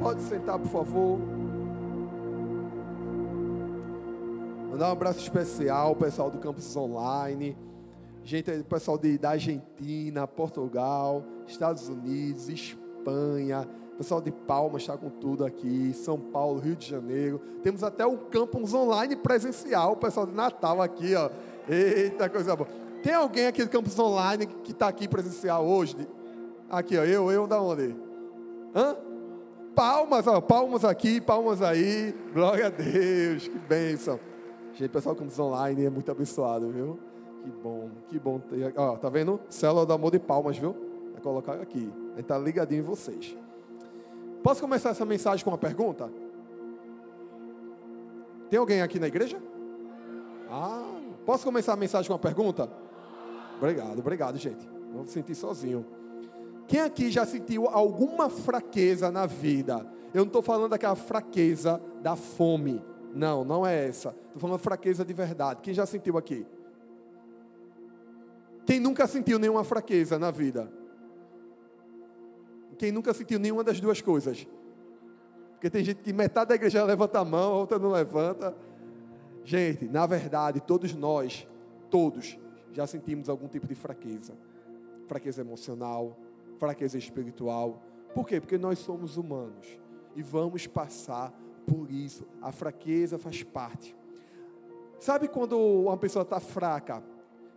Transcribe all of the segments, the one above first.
Pode sentar, por favor. Mandar um abraço especial ao pessoal do Campus Online. Gente, pessoal de, da Argentina, Portugal, Estados Unidos, Espanha. Pessoal de Palmas está com tudo aqui. São Paulo, Rio de Janeiro. Temos até o Campus Online presencial. O pessoal de Natal aqui, ó. Eita, coisa boa. Tem alguém aqui do Campus Online que está aqui presencial hoje? Aqui, ó. Eu, eu da onde? Hã? Palmas, ó, palmas aqui, palmas aí. Glória a Deus, que bênção. Gente, pessoal Campus Online é muito abençoado, viu? Que bom, que bom. Ter, ó, tá vendo? Célula do amor de palmas, viu? Vai colocar aqui. A gente tá ligadinho em vocês. Posso começar essa mensagem com uma pergunta? Tem alguém aqui na igreja? Ah, posso começar a mensagem com uma pergunta? Obrigado, obrigado, gente. Vou sentir sozinho. Quem aqui já sentiu alguma fraqueza na vida? Eu não estou falando daquela fraqueza da fome. Não, não é essa. Estou falando fraqueza de verdade. Quem já sentiu aqui? Quem nunca sentiu nenhuma fraqueza na vida? Quem nunca sentiu nenhuma das duas coisas? Porque tem gente que metade da igreja levanta a mão, a outra não levanta. Gente, na verdade, todos nós, todos, já sentimos algum tipo de fraqueza. Fraqueza emocional, fraqueza espiritual. Por quê? Porque nós somos humanos e vamos passar por isso. A fraqueza faz parte. Sabe quando uma pessoa está fraca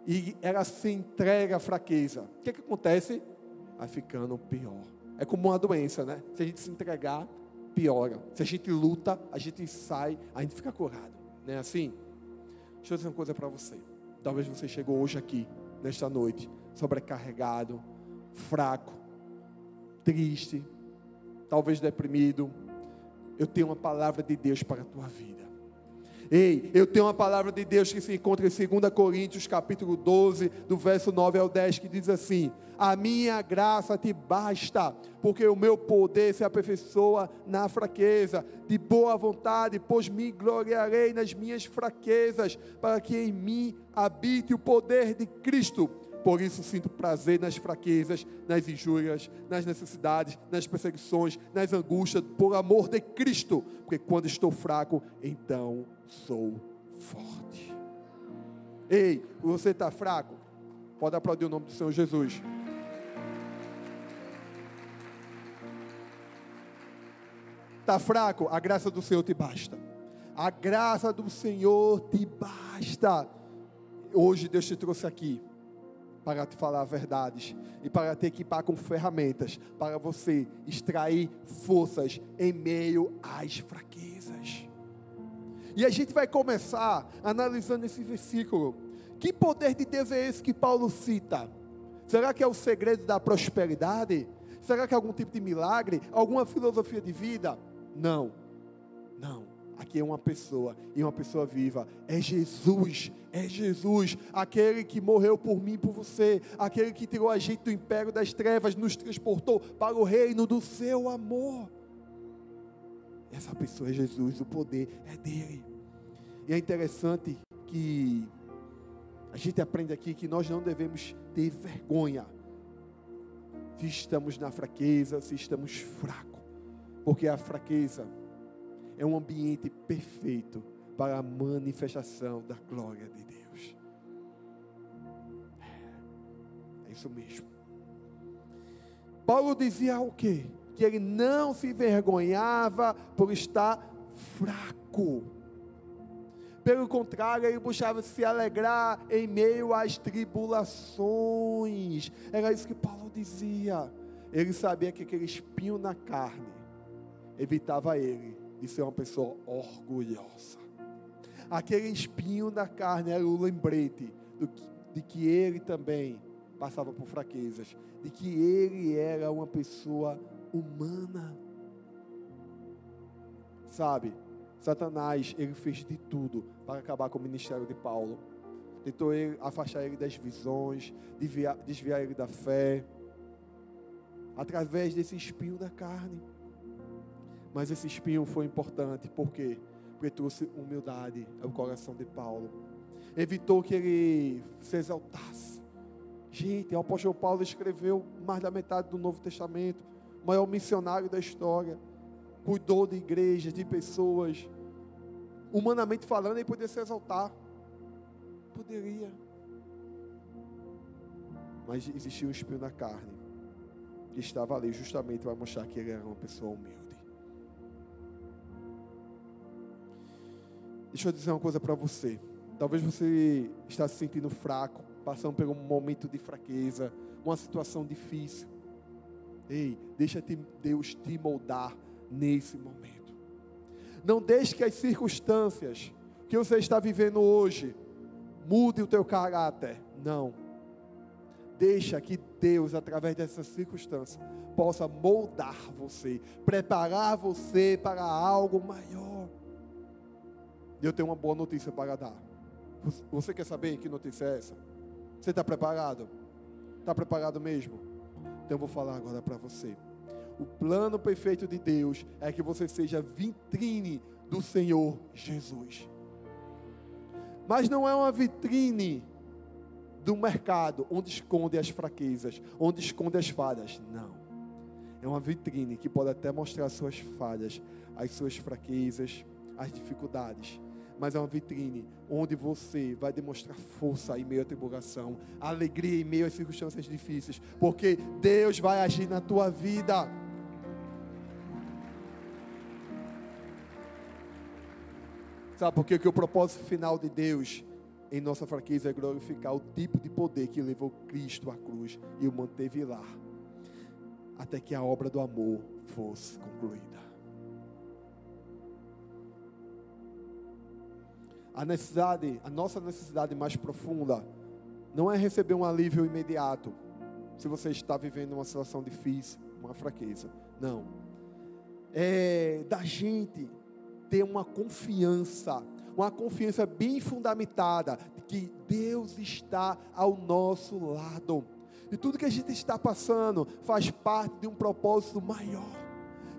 e ela se entrega à fraqueza? O que, que acontece? Vai ficando pior. É como uma doença, né? Se a gente se entregar, piora. Se a gente luta, a gente sai, a gente fica curado. Não é assim? Deixa eu dizer uma coisa para você. Talvez você chegou hoje aqui, nesta noite, sobrecarregado, fraco, triste, talvez deprimido, eu tenho uma palavra de Deus para a tua vida. Ei, eu tenho uma palavra de Deus que se encontra em 2 Coríntios, capítulo 12, do verso 9 ao 10, que diz assim: A minha graça te basta, porque o meu poder se aperfeiçoa na fraqueza, de boa vontade, pois me gloriarei nas minhas fraquezas, para que em mim habite o poder de Cristo. Por isso sinto prazer nas fraquezas, nas injúrias, nas necessidades, nas perseguições, nas angústias, por amor de Cristo. Porque quando estou fraco, então sou forte. Ei, você está fraco? Pode aplaudir o nome do Senhor Jesus. Está fraco? A graça do Senhor te basta. A graça do Senhor te basta. Hoje Deus te trouxe aqui para te falar verdades e para te equipar com ferramentas para você extrair forças em meio às fraquezas. E a gente vai começar analisando esse versículo. Que poder de Deus é esse que Paulo cita? Será que é o segredo da prosperidade? Será que é algum tipo de milagre? Alguma filosofia de vida? Não, não. Aqui é uma pessoa e uma pessoa viva. É Jesus, é Jesus, aquele que morreu por mim por você, aquele que tirou a gente do império das trevas, nos transportou para o reino do seu amor. Essa pessoa é Jesus, o poder é dele. E é interessante que a gente aprende aqui que nós não devemos ter vergonha se estamos na fraqueza, se estamos fracos, porque a fraqueza é um ambiente perfeito para a manifestação da glória de Deus. É, isso mesmo. Paulo dizia o quê? Que ele não se vergonhava por estar fraco. Pelo contrário, ele buscava se alegrar em meio às tribulações. Era isso que Paulo dizia. Ele sabia que aquele espinho na carne evitava ele de ser uma pessoa orgulhosa. Aquele espinho na carne era o lembrete de que ele também passava por fraquezas, de que ele era uma pessoa humana. Sabe, Satanás, ele fez de tudo para acabar com o ministério de Paulo. Tentou ele, afastar ele das visões, desviar, desviar ele da fé, através desse espinho da carne. Mas esse espinho foi importante, por quê? Porque trouxe humildade ao coração de Paulo. Evitou que ele se exaltasse. Gente, o apóstolo Paulo escreveu mais da metade do Novo Testamento, maior missionário da história, cuidou de igrejas, de pessoas. Humanamente falando, ele poderia se exaltar. Poderia. Mas existia um espinho na carne, que estava ali justamente para mostrar que ele era uma pessoa humilde. Deixa eu dizer uma coisa para você. Talvez você está se sentindo fraco, passando por um momento de fraqueza, uma situação difícil. Ei, deixa Deus te moldar nesse momento. Não deixe que as circunstâncias que você está vivendo hoje mude o teu caráter. Não. Deixa que Deus, através dessas circunstâncias, possa moldar você, preparar você para algo maior. Eu tenho uma boa notícia para dar. Você quer saber que notícia é essa? Você está preparado? Está preparado mesmo? Então eu vou falar agora para você. O plano perfeito de Deus é que você seja vitrine do Senhor Jesus. Mas não é uma vitrine do mercado onde esconde as fraquezas, onde esconde as falhas. Não. É uma vitrine que pode até mostrar as suas falhas, as suas fraquezas, as dificuldades mas é uma vitrine onde você vai demonstrar força em meio à tribulação, alegria em meio às circunstâncias difíceis, porque Deus vai agir na tua vida. Sabe por quê? que o propósito final de Deus em nossa fraqueza é glorificar o tipo de poder que levou Cristo à cruz e o manteve lá, até que a obra do amor fosse concluída. A necessidade, a nossa necessidade mais profunda não é receber um alívio imediato. Se você está vivendo uma situação difícil, uma fraqueza. Não. É da gente ter uma confiança, uma confiança bem fundamentada de que Deus está ao nosso lado. E tudo que a gente está passando faz parte de um propósito maior,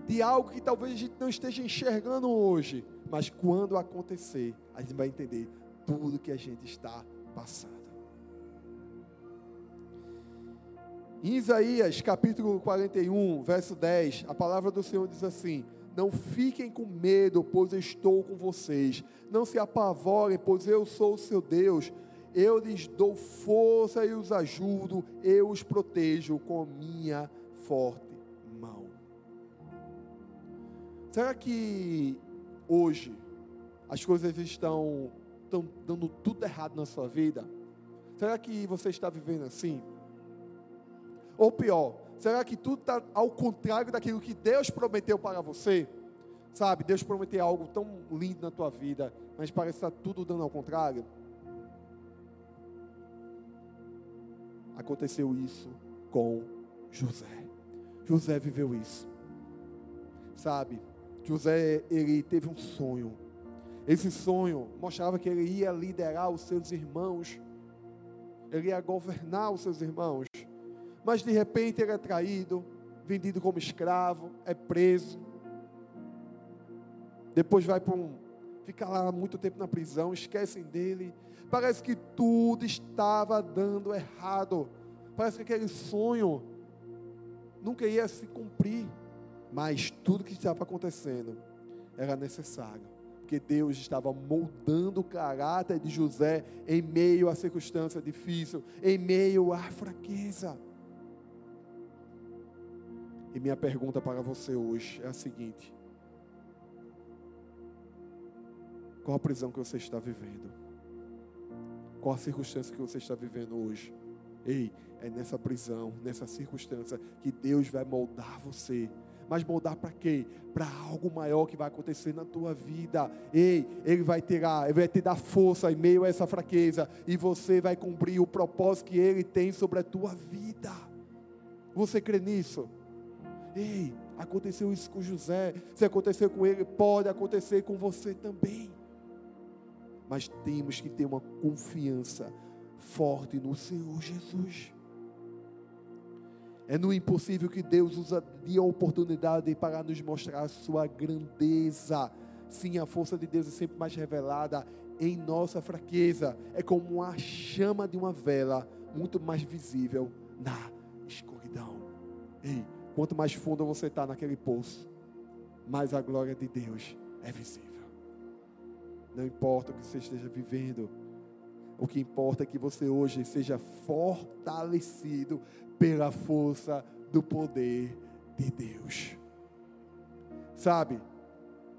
de algo que talvez a gente não esteja enxergando hoje, mas quando acontecer, a gente vai entender tudo que a gente está passando. Em Isaías capítulo 41, verso 10, a palavra do Senhor diz assim: Não fiquem com medo, pois estou com vocês. Não se apavorem, pois eu sou o seu Deus. Eu lhes dou força e os ajudo, eu os protejo com minha forte mão. Será que hoje as coisas estão, estão dando tudo errado na sua vida? Será que você está vivendo assim? Ou pior, será que tudo está ao contrário daquilo que Deus prometeu para você? Sabe, Deus prometeu algo tão lindo na tua vida, mas parece estar tudo dando ao contrário. Aconteceu isso com José. José viveu isso. Sabe, José, ele teve um sonho. Esse sonho mostrava que ele ia liderar os seus irmãos, ele ia governar os seus irmãos. Mas de repente ele é traído, vendido como escravo, é preso. Depois vai para um. fica lá muito tempo na prisão, esquecem dele. Parece que tudo estava dando errado. Parece que aquele sonho nunca ia se cumprir. Mas tudo que estava acontecendo era necessário, porque Deus estava moldando o caráter de José em meio à circunstância difícil, em meio à fraqueza. E minha pergunta para você hoje é a seguinte: qual a prisão que você está vivendo? Qual a circunstância que você está vivendo hoje? Ei, é nessa prisão, nessa circunstância que Deus vai moldar você mas moldar para quê? Para algo maior que vai acontecer na tua vida. Ei, ele vai ter, ele vai te dar força em meio a essa fraqueza e você vai cumprir o propósito que ele tem sobre a tua vida. Você crê nisso? Ei, aconteceu isso com José. Se aconteceu com ele, pode acontecer com você também. Mas temos que ter uma confiança forte no Senhor Jesus. É no impossível que Deus usa de oportunidade para nos mostrar a sua grandeza. Sim, a força de Deus é sempre mais revelada em nossa fraqueza. É como a chama de uma vela muito mais visível na escuridão. Ei, quanto mais fundo você está naquele poço, mais a glória de Deus é visível. Não importa o que você esteja vivendo, o que importa é que você hoje seja fortalecido pela força do poder de Deus. Sabe,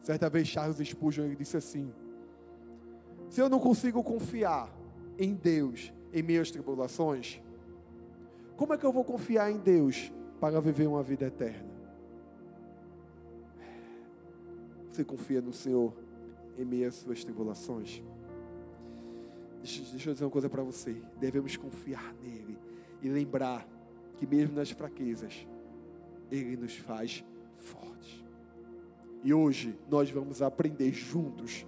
certa vez Charles Spurgeon ele disse assim: Se eu não consigo confiar em Deus em meio tribulações, como é que eu vou confiar em Deus para viver uma vida eterna? Você confia no Senhor em meio às suas tribulações? Deixa, deixa eu dizer uma coisa para você. Devemos confiar nele e lembrar que mesmo nas fraquezas, ele nos faz fortes. E hoje nós vamos aprender juntos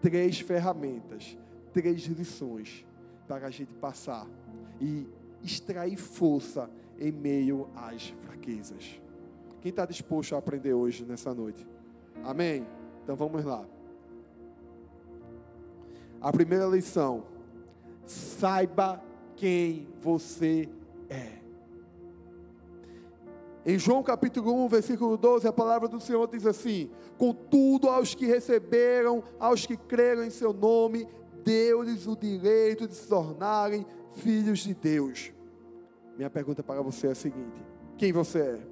três ferramentas, três lições para a gente passar e extrair força em meio às fraquezas. Quem está disposto a aprender hoje, nessa noite? Amém? Então vamos lá. A primeira lição: saiba quem você é. Em João capítulo 1, versículo 12, a palavra do Senhor diz assim: Contudo, aos que receberam, aos que creram em seu nome, deu-lhes o direito de se tornarem filhos de Deus. Minha pergunta para você é a seguinte: quem você é?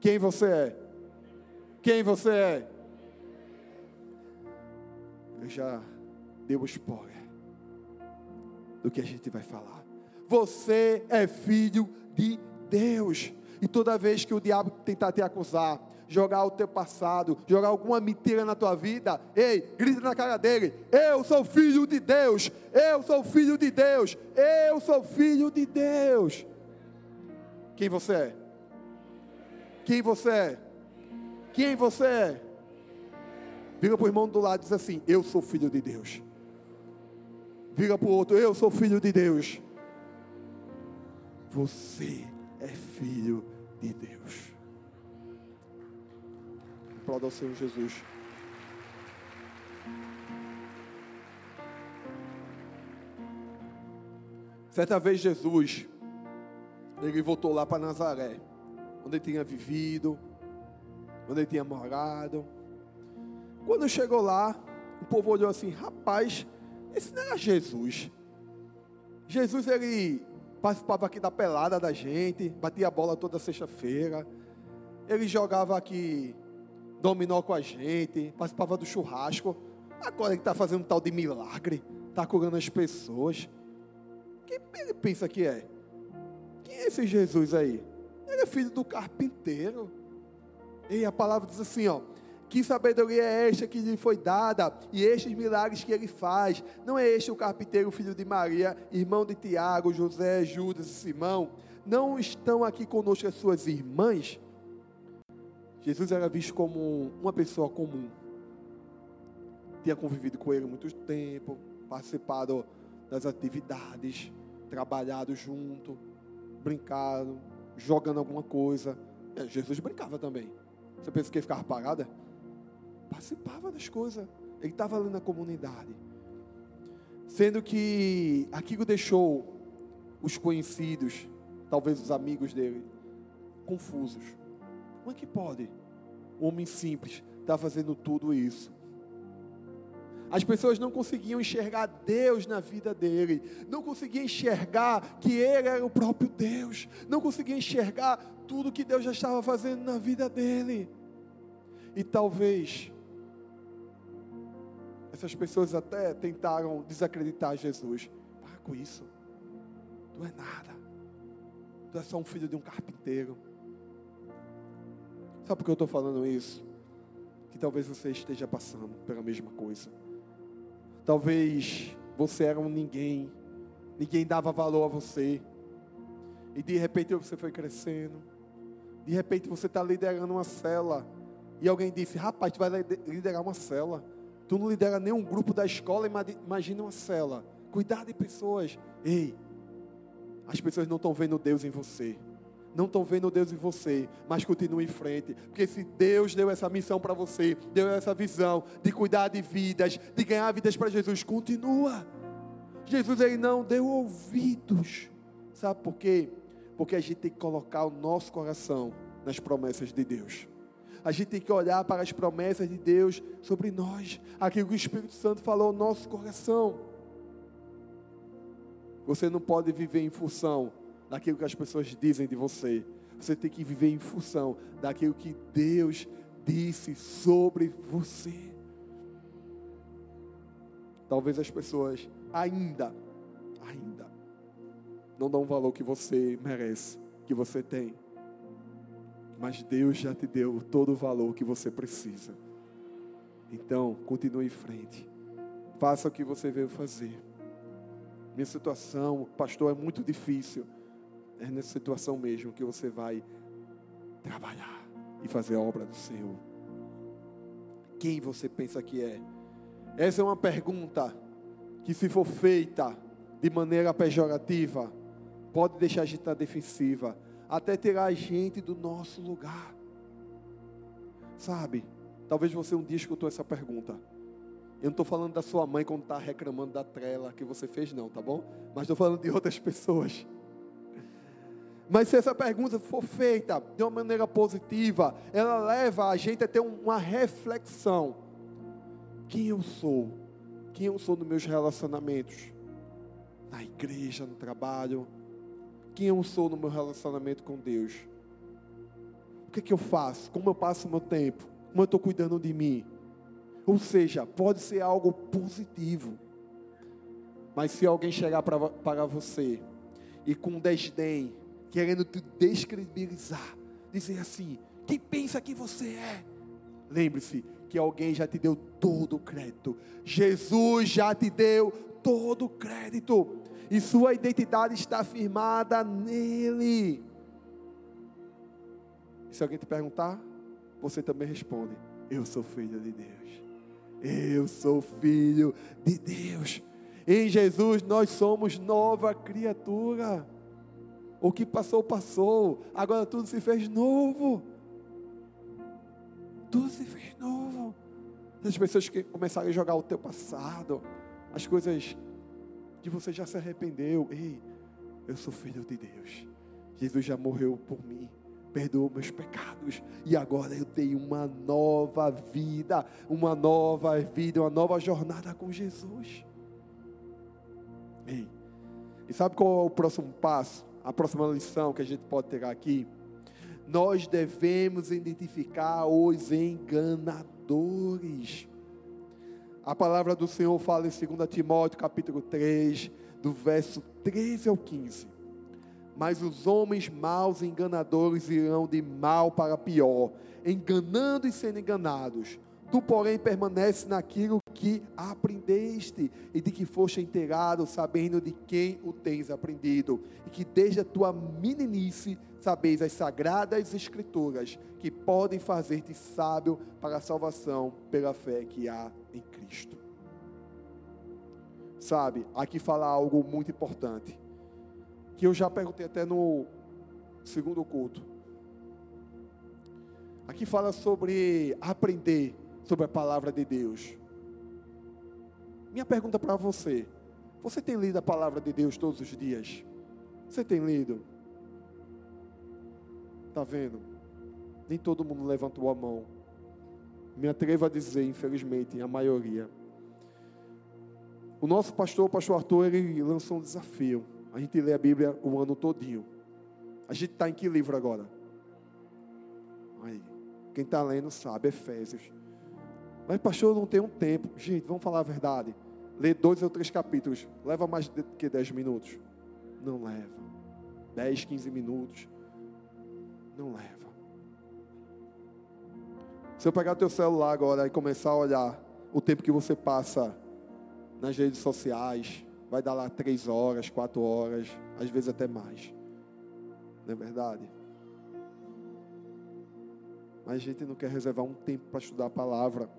Quem você é? Quem você é? Eu já dei o spoiler do que a gente vai falar. Você é filho de Deus. E toda vez que o diabo tentar te acusar, jogar o teu passado, jogar alguma mentira na tua vida, ei, grita na cara dele: Eu sou filho de Deus, eu sou filho de Deus, eu sou filho de Deus. Quem você é? Quem você é? Quem você é? Vira para o irmão do lado e diz assim: Eu sou filho de Deus. Vira para o outro: Eu sou filho de Deus. Você é filho de Deus. Aplauda ao Senhor Jesus. Certa vez Jesus, ele voltou lá para Nazaré, onde ele tinha vivido, onde ele tinha morado. Quando chegou lá, o povo olhou assim: rapaz, esse não era Jesus. Jesus, ele participava aqui da pelada da gente, batia a bola toda sexta-feira. Ele jogava aqui dominó com a gente, participava do churrasco. Agora ele está fazendo um tal de milagre, está curando as pessoas. Quem ele pensa que é? Quem é esse Jesus aí? Ele é filho do carpinteiro. E a palavra diz assim, ó. Que sabedoria é esta que lhe foi dada, e estes milagres que ele faz? Não é este o carpinteiro, filho de Maria, irmão de Tiago, José, Judas e Simão? Não estão aqui conosco as suas irmãs? Jesus era visto como uma pessoa comum. Tinha convivido com ele muito tempo, participado das atividades, trabalhado junto, brincado, jogando alguma coisa. É, Jesus brincava também. Você pensa que ele ficava parado? Participava das coisas. Ele estava ali na comunidade. Sendo que aquilo deixou os conhecidos, talvez os amigos dele, confusos. Como é que pode um homem simples estar tá fazendo tudo isso? As pessoas não conseguiam enxergar Deus na vida dele, não conseguiam enxergar que ele era o próprio Deus, não conseguiam enxergar tudo que Deus já estava fazendo na vida dele. E talvez essas pessoas até tentaram desacreditar Jesus. Para com isso. Tu é nada. Tu é só um filho de um carpinteiro. Sabe por que eu estou falando isso? Que talvez você esteja passando pela mesma coisa. Talvez você era um ninguém. Ninguém dava valor a você. E de repente você foi crescendo. De repente você está liderando uma cela. E alguém disse: Rapaz, tu vai liderar uma cela. Tu não lidera nenhum grupo da escola, imagina uma cela. Cuidar de pessoas. Ei, as pessoas não estão vendo Deus em você. Não estão vendo Deus em você, mas continue em frente. Porque se Deus deu essa missão para você, deu essa visão de cuidar de vidas, de ganhar vidas para Jesus, continua. Jesus ele não deu ouvidos. Sabe por quê? Porque a gente tem que colocar o nosso coração nas promessas de Deus. A gente tem que olhar para as promessas de Deus sobre nós, aquilo que o Espírito Santo falou ao nosso coração. Você não pode viver em função daquilo que as pessoas dizem de você. Você tem que viver em função daquilo que Deus disse sobre você. Talvez as pessoas ainda, ainda, não dão o valor que você merece, que você tem. Mas Deus já te deu todo o valor que você precisa. Então, continue em frente. Faça o que você veio fazer. Minha situação, pastor, é muito difícil. É nessa situação mesmo que você vai trabalhar e fazer a obra do Senhor. Quem você pensa que é? Essa é uma pergunta que, se for feita de maneira pejorativa, pode deixar a gente defensiva até tirar a gente do nosso lugar. Sabe? Talvez você um dia escutou essa pergunta. Eu não estou falando da sua mãe quando está reclamando da trela que você fez, não, tá bom? Mas estou falando de outras pessoas. Mas se essa pergunta for feita de uma maneira positiva, ela leva a gente a ter uma reflexão. Quem eu sou? Quem eu sou nos meus relacionamentos? Na igreja, no trabalho, quem eu sou no meu relacionamento com Deus. O que, é que eu faço? Como eu passo o meu tempo? Como eu estou cuidando de mim? Ou seja, pode ser algo positivo. Mas se alguém chegar para, você e com desdém, querendo te descredibilizar, dizer assim: quem pensa que você é? Lembre-se que alguém já te deu todo o crédito. Jesus já te deu todo o crédito e sua identidade está firmada nele. E se alguém te perguntar, você também responde: Eu sou filho de Deus. Eu sou filho de Deus. Em Jesus nós somos nova criatura. O que passou, passou. Agora tudo se fez novo. Tudo se fez novo. As pessoas que começaram a jogar o teu passado, as coisas que você já se arrependeu. Ei, eu sou filho de Deus. Jesus já morreu por mim, perdoou meus pecados e agora eu tenho uma nova vida, uma nova vida, uma nova jornada com Jesus. Ei, e sabe qual é o próximo passo? A próxima lição que a gente pode pegar aqui? Nós devemos identificar os enganadores. A palavra do Senhor fala em 2 Timóteo, capítulo 3, do verso 13 ao 15. Mas os homens maus e enganadores irão de mal para pior, enganando e sendo enganados. Tu, porém, permanece naquilo que aprendeste e de que foste inteirado, sabendo de quem o tens aprendido, e que desde a tua meninice sabeis as sagradas escrituras que podem fazer-te sábio para a salvação pela fé que há em Cristo. Sabe, aqui fala algo muito importante, que eu já perguntei até no segundo culto. Aqui fala sobre aprender sobre a palavra de Deus. Minha pergunta para você: você tem lido a palavra de Deus todos os dias? Você tem lido? Está vendo? Nem todo mundo levantou a mão. Me atrevo a dizer, infelizmente, a maioria. O nosso pastor, o pastor Arthur, ele lançou um desafio. A gente lê a Bíblia o ano todinho. A gente está em que livro agora? Aí, quem está lendo sabe, Efésios. Mas, pastor, não tem um tempo. Gente, vamos falar a verdade. Ler dois ou três capítulos. Leva mais do que dez minutos? Não leva. Dez, quinze minutos. Não leva. Se eu pegar teu celular agora e começar a olhar o tempo que você passa nas redes sociais, vai dar lá três horas, quatro horas, às vezes até mais. Não é verdade? Mas a gente não quer reservar um tempo para estudar a palavra.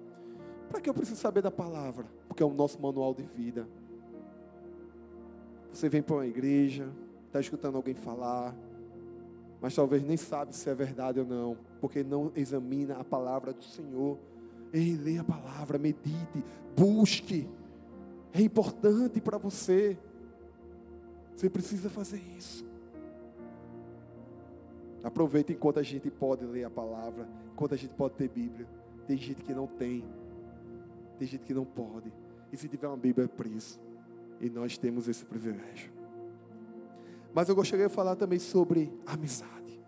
Para que eu preciso saber da palavra? Porque é o nosso manual de vida. Você vem para uma igreja, está escutando alguém falar, mas talvez nem sabe se é verdade ou não, porque não examina a palavra do Senhor. Ei, leia a palavra, medite, busque. é importante para você. Você precisa fazer isso. Aproveita enquanto a gente pode ler a palavra, enquanto a gente pode ter Bíblia. Tem gente que não tem, tem gente que não pode. E se tiver uma Bíblia, é por isso. E nós temos esse privilégio. Mas eu gostaria de falar também sobre amizade.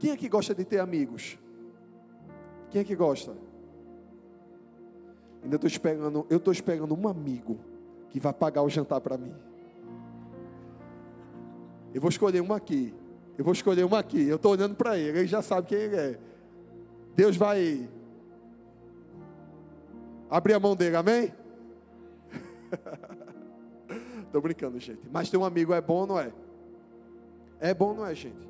Quem é que gosta de ter amigos? Quem é que gosta? Ainda estou esperando, eu estou esperando um amigo que vai pagar o jantar para mim. Eu vou escolher um aqui. Eu vou escolher um aqui. Eu estou olhando para ele, ele já sabe quem ele é. Deus vai abrir a mão dele, amém? Estou brincando, gente. Mas ter um amigo é bom, não é? É bom, não é, gente?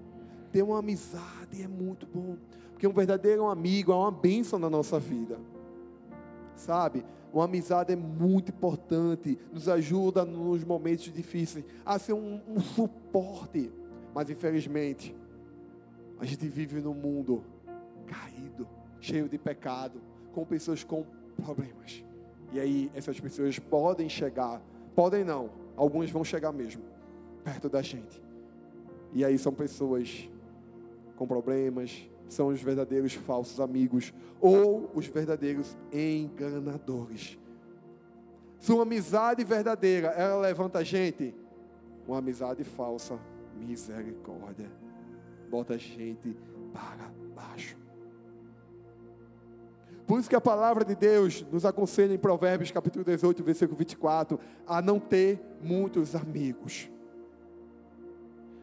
Ter uma amizade é muito bom. Porque um verdadeiro amigo é uma bênção na nossa vida. Sabe? Uma amizade é muito importante. Nos ajuda nos momentos difíceis. A ser um, um suporte. Mas infelizmente, a gente vive num mundo caído, cheio de pecado, com pessoas com problemas. E aí essas pessoas podem chegar, podem não, algumas vão chegar mesmo perto da gente. E aí são pessoas com problemas, são os verdadeiros falsos amigos ou os verdadeiros enganadores. Sua amizade verdadeira, ela levanta a gente. Uma amizade falsa, misericórdia, bota a gente para baixo. Por isso que a palavra de Deus nos aconselha em Provérbios capítulo 18, versículo 24, a não ter muitos amigos.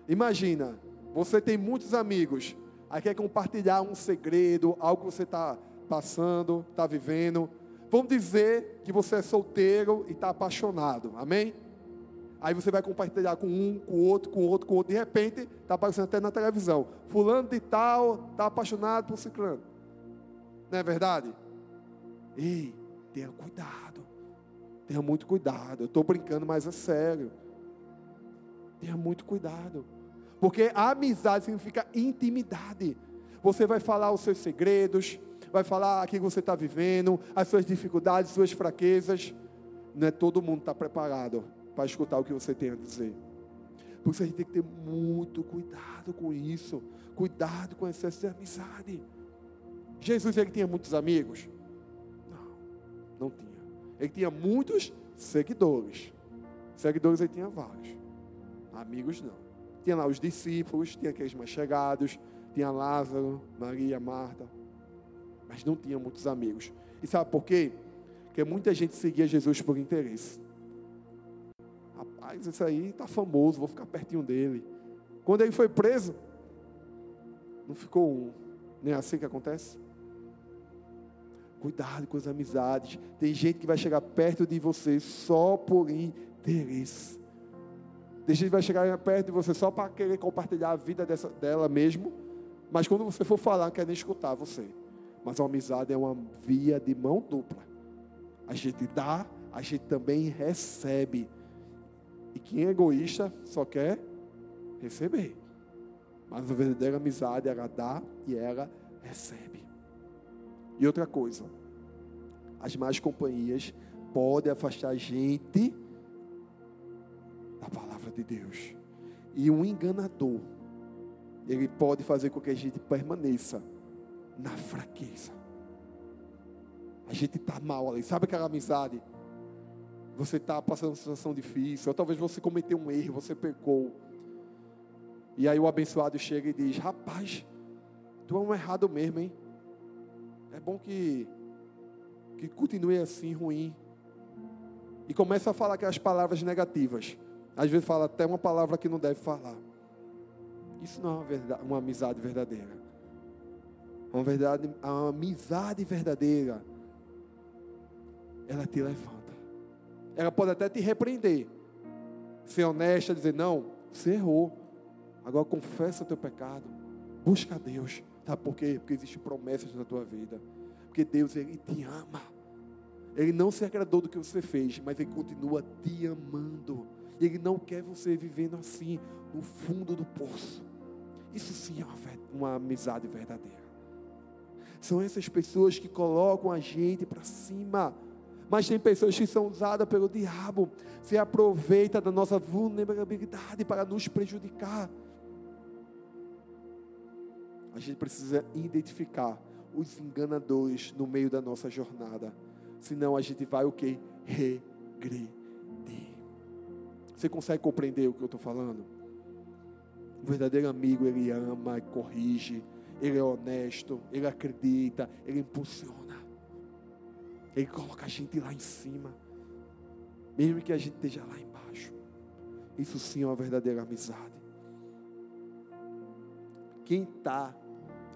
Imagina, você tem muitos amigos, aí quer compartilhar um segredo, algo que você está passando, está vivendo. Vamos dizer que você é solteiro e está apaixonado, amém? Aí você vai compartilhar com um, com outro, com outro, com outro. De repente, está aparecendo até na televisão. Fulano de tal está apaixonado por ciclano. Não é verdade? Ei, tenha cuidado. Tenha muito cuidado. Eu estou brincando, mas é sério. Tenha muito cuidado. Porque amizade significa intimidade. Você vai falar os seus segredos, vai falar aquilo que você está vivendo, as suas dificuldades, suas fraquezas. Não é todo mundo está preparado para escutar o que você tem a dizer. Por isso a gente tem que ter muito cuidado com isso. Cuidado com excesso de amizade. Jesus ele tinha muitos amigos? Não, não tinha. Ele tinha muitos seguidores. Seguidores ele tinha vários. Amigos não. Tinha lá os discípulos, tinha aqueles mais chegados, tinha Lázaro, Maria, Marta. Mas não tinha muitos amigos. E sabe por quê? Porque muita gente seguia Jesus por interesse. Rapaz, isso aí está famoso, vou ficar pertinho dele. Quando ele foi preso, não ficou um. Nem é assim que acontece? Cuidado com as amizades. Tem gente que vai chegar perto de você só por interesse. Tem gente que vai chegar perto de você só para querer compartilhar a vida dessa, dela mesmo. Mas quando você for falar, quer nem escutar você. Mas a amizade é uma via de mão dupla. A gente dá, a gente também recebe. E quem é egoísta só quer receber. Mas a verdadeira amizade, ela dá e ela recebe. E outra coisa, as más companhias podem afastar a gente da palavra de Deus. E um enganador, ele pode fazer com que a gente permaneça na fraqueza. A gente está mal ali. Sabe aquela amizade? Você está passando uma situação difícil, ou talvez você cometeu um erro, você pecou. E aí o abençoado chega e diz: Rapaz, tu é um errado mesmo, hein? É bom que, que continue assim, ruim. E começa a falar aquelas palavras negativas. Às vezes fala até uma palavra que não deve falar. Isso não é uma, verdade, uma amizade verdadeira. Uma, verdade, uma amizade verdadeira, ela te levanta. Ela pode até te repreender. Ser honesta, dizer, não, você errou. Agora confessa o teu pecado. Busca a Deus. Sabe por quê? Porque existem promessas na tua vida. Porque Deus, Ele te ama. Ele não se agradou do que você fez, mas Ele continua te amando. Ele não quer você vivendo assim, no fundo do poço. Isso sim é uma, uma amizade verdadeira. São essas pessoas que colocam a gente para cima, mas tem pessoas que são usadas pelo diabo, se aproveita da nossa vulnerabilidade para nos prejudicar. A gente precisa identificar os enganadores no meio da nossa jornada. Senão a gente vai o que? Regredir. Você consegue compreender o que eu estou falando? Um verdadeiro amigo, ele ama, corrige, ele é honesto, ele acredita, ele impulsiona. Ele coloca a gente lá em cima, mesmo que a gente esteja lá embaixo. Isso sim é uma verdadeira amizade. Quem está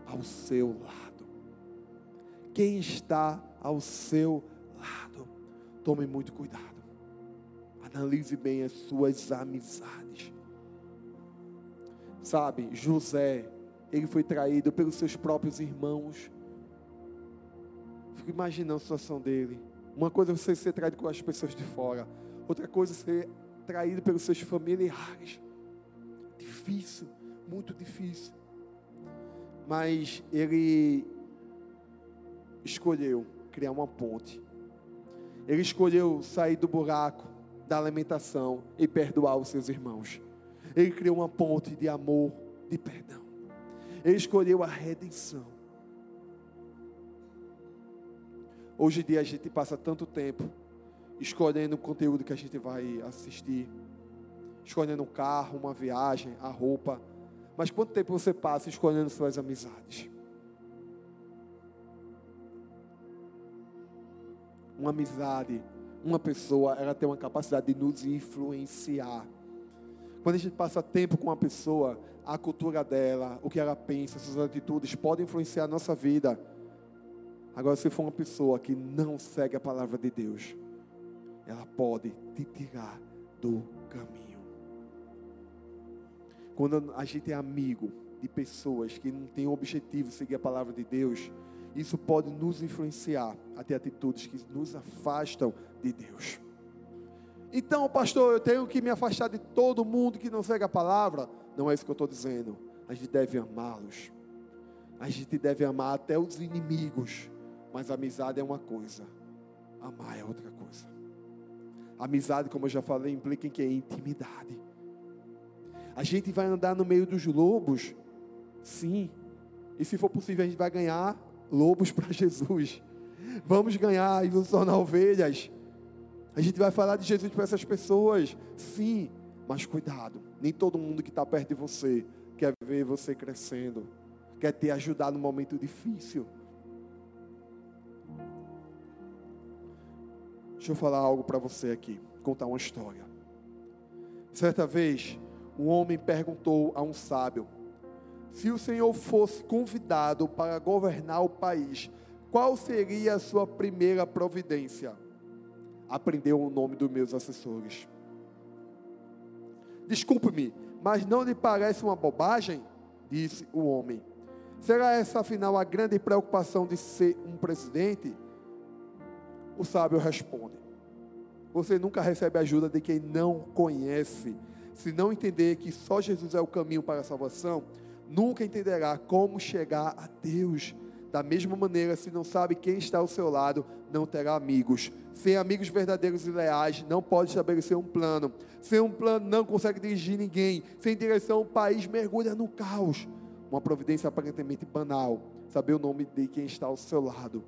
ao seu lado? Quem está ao seu lado? Tome muito cuidado. Analise bem as suas amizades. Sabe, José, ele foi traído pelos seus próprios irmãos. Fico imaginando a situação dele. Uma coisa é você ser traído com as pessoas de fora, outra coisa é ser traído pelos seus familiares. Difícil, muito difícil. Mas ele escolheu criar uma ponte. Ele escolheu sair do buraco da alimentação e perdoar os seus irmãos. Ele criou uma ponte de amor, de perdão. Ele escolheu a redenção. Hoje em dia a gente passa tanto tempo escolhendo o conteúdo que a gente vai assistir, escolhendo um carro, uma viagem, a roupa. Mas quanto tempo você passa escolhendo suas amizades? Uma amizade, uma pessoa, ela tem uma capacidade de nos influenciar. Quando a gente passa tempo com uma pessoa, a cultura dela, o que ela pensa, suas atitudes podem influenciar a nossa vida. Agora, se for uma pessoa que não segue a palavra de Deus, ela pode te tirar do caminho. Quando a gente é amigo de pessoas que não têm o objetivo de seguir a palavra de Deus, isso pode nos influenciar a ter atitudes que nos afastam de Deus. Então, pastor, eu tenho que me afastar de todo mundo que não segue a palavra. Não é isso que eu estou dizendo. A gente deve amá-los. A gente deve amar até os inimigos. Mas amizade é uma coisa, amar é outra coisa. amizade, como eu já falei, implica em que? Intimidade. A gente vai andar no meio dos lobos, sim. E se for possível, a gente vai ganhar lobos para Jesus. Vamos ganhar e nos tornar ovelhas. A gente vai falar de Jesus para essas pessoas, sim, mas cuidado, nem todo mundo que está perto de você quer ver você crescendo, quer te ajudar no momento difícil. Deixa eu falar algo para você aqui, contar uma história. Certa vez, um homem perguntou a um sábio: se o Senhor fosse convidado para governar o país, qual seria a sua primeira providência? aprendeu o nome dos meus assessores. Desculpe-me, mas não lhe parece uma bobagem? Disse o homem. Será essa afinal a grande preocupação de ser um presidente? O sábio responde: Você nunca recebe ajuda de quem não conhece. Se não entender que só Jesus é o caminho para a salvação, nunca entenderá como chegar a Deus. Da mesma maneira, se não sabe quem está ao seu lado, não terá amigos. Sem amigos verdadeiros e leais, não pode estabelecer um plano. Sem um plano, não consegue dirigir ninguém. Sem direção, o país mergulha no caos. Uma providência aparentemente banal. Saber o nome de quem está ao seu lado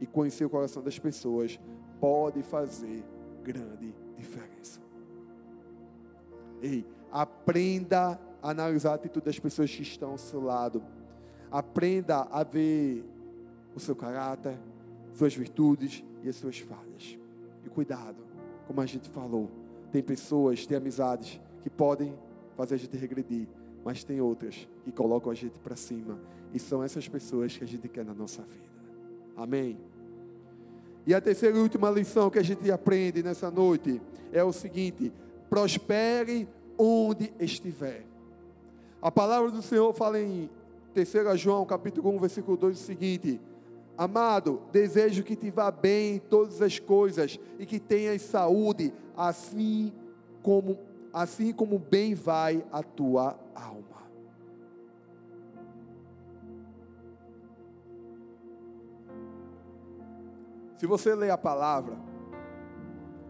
e conhecer o coração das pessoas pode fazer grande diferença. Ei, aprenda a analisar a atitude das pessoas que estão ao seu lado Aprenda a ver o seu caráter, suas virtudes e as suas falhas. E cuidado, como a gente falou, tem pessoas, tem amizades que podem fazer a gente regredir, mas tem outras que colocam a gente para cima. E são essas pessoas que a gente quer na nossa vida. Amém? E a terceira e última lição que a gente aprende nessa noite é o seguinte: prospere onde estiver. A palavra do Senhor fala em 3 João, capítulo 1, versículo 2, o seguinte: Amado, desejo que te vá bem em todas as coisas e que tenhas saúde, assim como assim como bem vai a tua alma. Se você ler a palavra,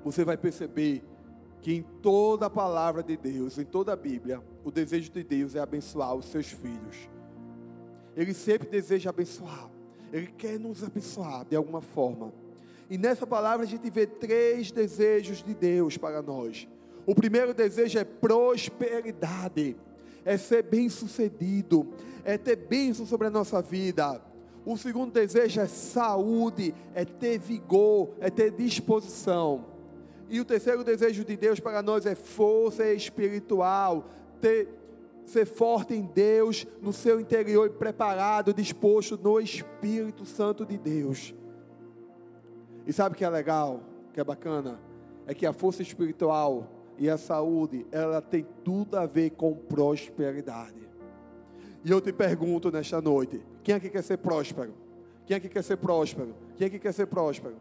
você vai perceber que em toda a palavra de Deus, em toda a Bíblia, o desejo de Deus é abençoar os seus filhos. Ele sempre deseja abençoar. Ele quer nos abençoar de alguma forma. E nessa palavra a gente vê três desejos de Deus para nós. O primeiro desejo é prosperidade, é ser bem-sucedido, é ter bênção sobre a nossa vida. O segundo desejo é saúde, é ter vigor, é ter disposição. E o terceiro desejo de Deus para nós é força espiritual, ter, ser forte em Deus, no seu interior, preparado, disposto no Espírito Santo de Deus. E sabe o que é legal, que é bacana? É que a força espiritual e a saúde, ela tem tudo a ver com prosperidade. E eu te pergunto nesta noite: quem aqui quer ser próspero? Quem aqui quer ser próspero? Quem aqui quer ser próspero?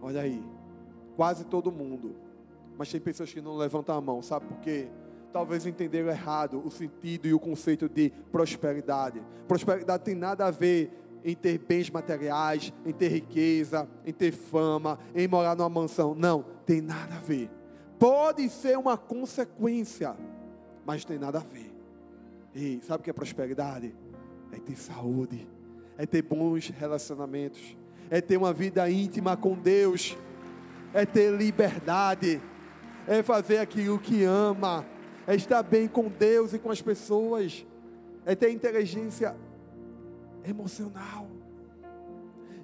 Olha aí, quase todo mundo. Mas tem pessoas que não levantam a mão, sabe por quê? Talvez entenderam errado o sentido e o conceito de prosperidade. Prosperidade tem nada a ver em ter bens materiais, em ter riqueza, em ter fama, em morar numa mansão. Não, tem nada a ver. Pode ser uma consequência, mas tem nada a ver. E sabe o que é prosperidade? É ter saúde, é ter bons relacionamentos, é ter uma vida íntima com Deus, é ter liberdade, é fazer aquilo que ama, é estar bem com Deus e com as pessoas, é ter inteligência emocional.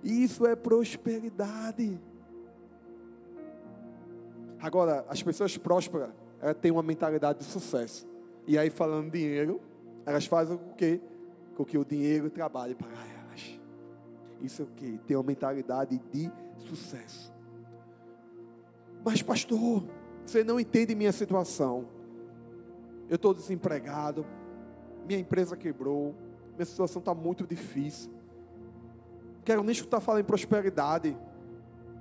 Isso é prosperidade. Agora, as pessoas prósperas, elas têm uma mentalidade de sucesso. E aí, falando dinheiro, elas fazem o quê? Com que o dinheiro trabalhe para elas. Isso é o quê? Tem uma mentalidade de sucesso. Mas, pastor, você não entende minha situação. Eu estou desempregado, minha empresa quebrou, minha situação está muito difícil. Quero nem escutar falar em prosperidade,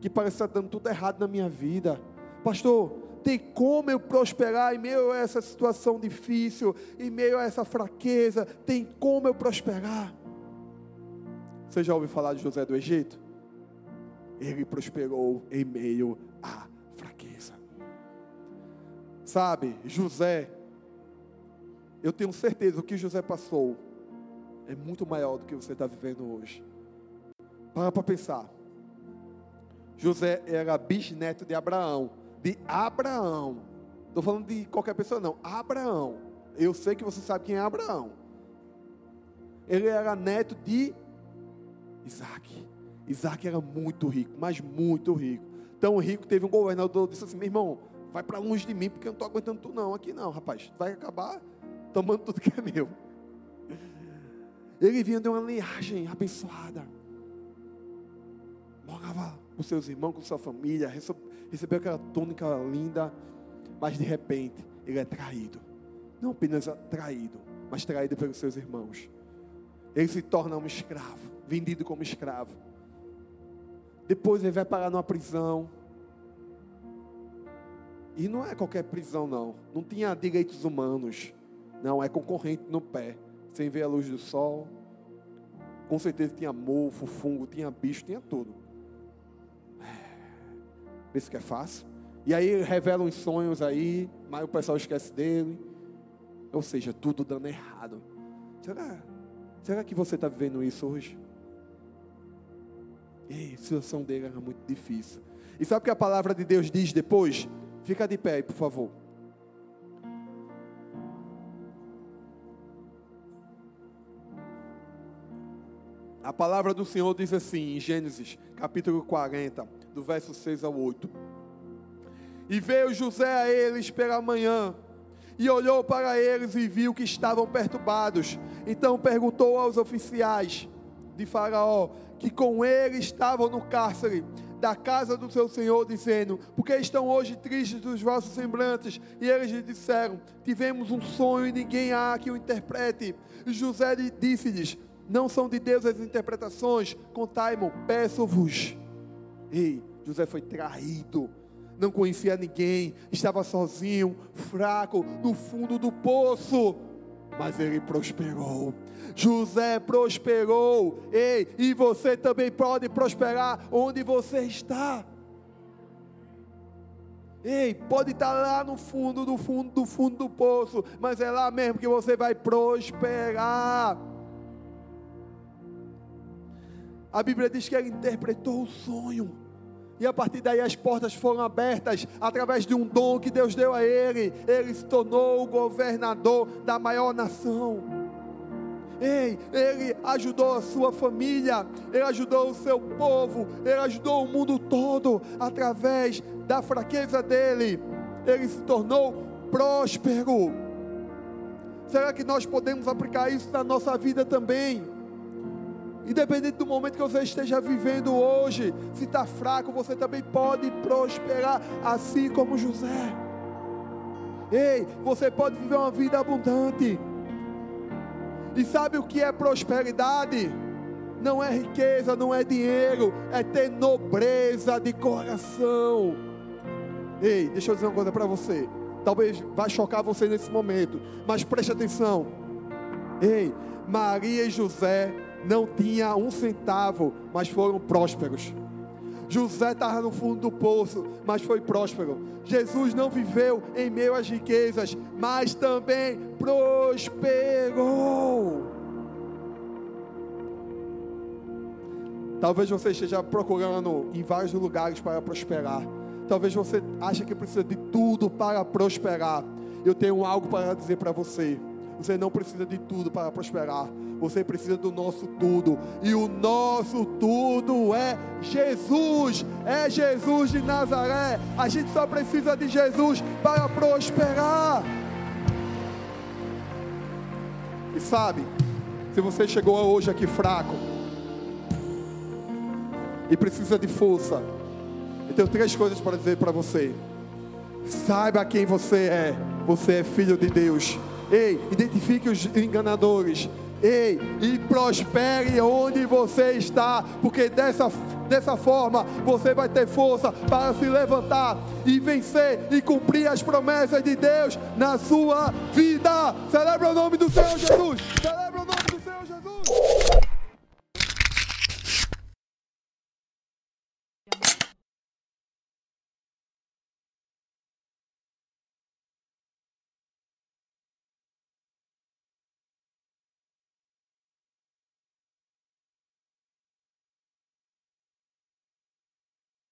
que parece estar dando tudo errado na minha vida. Pastor, tem como eu prosperar em meio a essa situação difícil, em meio a essa fraqueza? Tem como eu prosperar? Você já ouviu falar de José do Egito? Ele prosperou em meio fraqueza. Sabe, José, eu tenho certeza que o que José passou é muito maior do que você está vivendo hoje. Para para pensar. José era bisneto de Abraão. De Abraão. Estou falando de qualquer pessoa, não. Abraão. Eu sei que você sabe quem é Abraão. Ele era neto de Isaac. Isaac era muito rico, mas muito rico. Tão rico teve um governador que disse assim: meu irmão, vai para longe de mim, porque eu não estou aguentando tu não aqui não, rapaz. Vai acabar tomando tudo que é meu. Ele vinha de uma linhagem abençoada. Morava com seus irmãos, com sua família, recebeu aquela túnica linda, mas de repente ele é traído. Não apenas traído, mas traído pelos seus irmãos. Ele se torna um escravo, vendido como escravo. Depois ele vai parar numa prisão. E não é qualquer prisão, não. Não tinha direitos humanos. Não, é concorrente no pé. Sem ver a luz do sol. Com certeza tinha mofo, fungo, tinha bicho, tinha tudo. Pensa que é fácil. E aí revela uns sonhos aí, mas o pessoal esquece dele. Ou seja, tudo dando errado. Será, será que você está vivendo isso hoje? Ei, a situação dele era muito difícil. E sabe o que a palavra de Deus diz depois? Fica de pé por favor. A palavra do Senhor diz assim, em Gênesis, capítulo 40, do verso 6 ao 8. E veio José a eles pela manhã, e olhou para eles e viu que estavam perturbados. Então perguntou aos oficiais de Faraó, que com ele estavam no cárcere da casa do seu senhor, dizendo: Porque estão hoje tristes os vossos semblantes? E eles lhe disseram: Tivemos um sonho e ninguém há que o interprete. E José disse-lhes: não são de Deus as interpretações. Contai-mo, peço-vos. Ei, José foi traído. Não conhecia ninguém. Estava sozinho, fraco, no fundo do poço. Mas ele prosperou. José prosperou. Ei, e você também pode prosperar onde você está. Ei, pode estar lá no fundo, do fundo, do fundo do poço, mas é lá mesmo que você vai prosperar. A Bíblia diz que ele interpretou o sonho. E a partir daí as portas foram abertas através de um dom que Deus deu a ele. Ele se tornou o governador da maior nação. Ei, ele ajudou a sua família, ele ajudou o seu povo, ele ajudou o mundo todo através da fraqueza dele. Ele se tornou próspero. Será que nós podemos aplicar isso na nossa vida também? Independente do momento que você esteja vivendo hoje, se está fraco, você também pode prosperar, assim como José. Ei, você pode viver uma vida abundante. E sabe o que é prosperidade? Não é riqueza, não é dinheiro, é ter nobreza de coração. Ei, deixa eu dizer uma coisa para você. Talvez vá chocar você nesse momento, mas preste atenção. Ei, Maria e José não tinha um centavo, mas foram prósperos. José estava no fundo do poço, mas foi próspero. Jesus não viveu em meio às riquezas, mas também prosperou. Talvez você esteja procurando em vários lugares para prosperar. Talvez você ache que precisa de tudo para prosperar. Eu tenho algo para dizer para você. Você não precisa de tudo para prosperar. Você precisa do nosso tudo. E o nosso tudo é Jesus. É Jesus de Nazaré. A gente só precisa de Jesus para prosperar. E sabe, se você chegou hoje aqui fraco e precisa de força, eu tenho três coisas para dizer para você. Saiba quem você é. Você é filho de Deus. Ei, identifique os enganadores. Ei, e prospere onde você está, porque dessa, dessa forma você vai ter força para se levantar e vencer e cumprir as promessas de Deus na sua vida. Celebra o nome do Senhor Jesus! Celebra o nome do Senhor Jesus!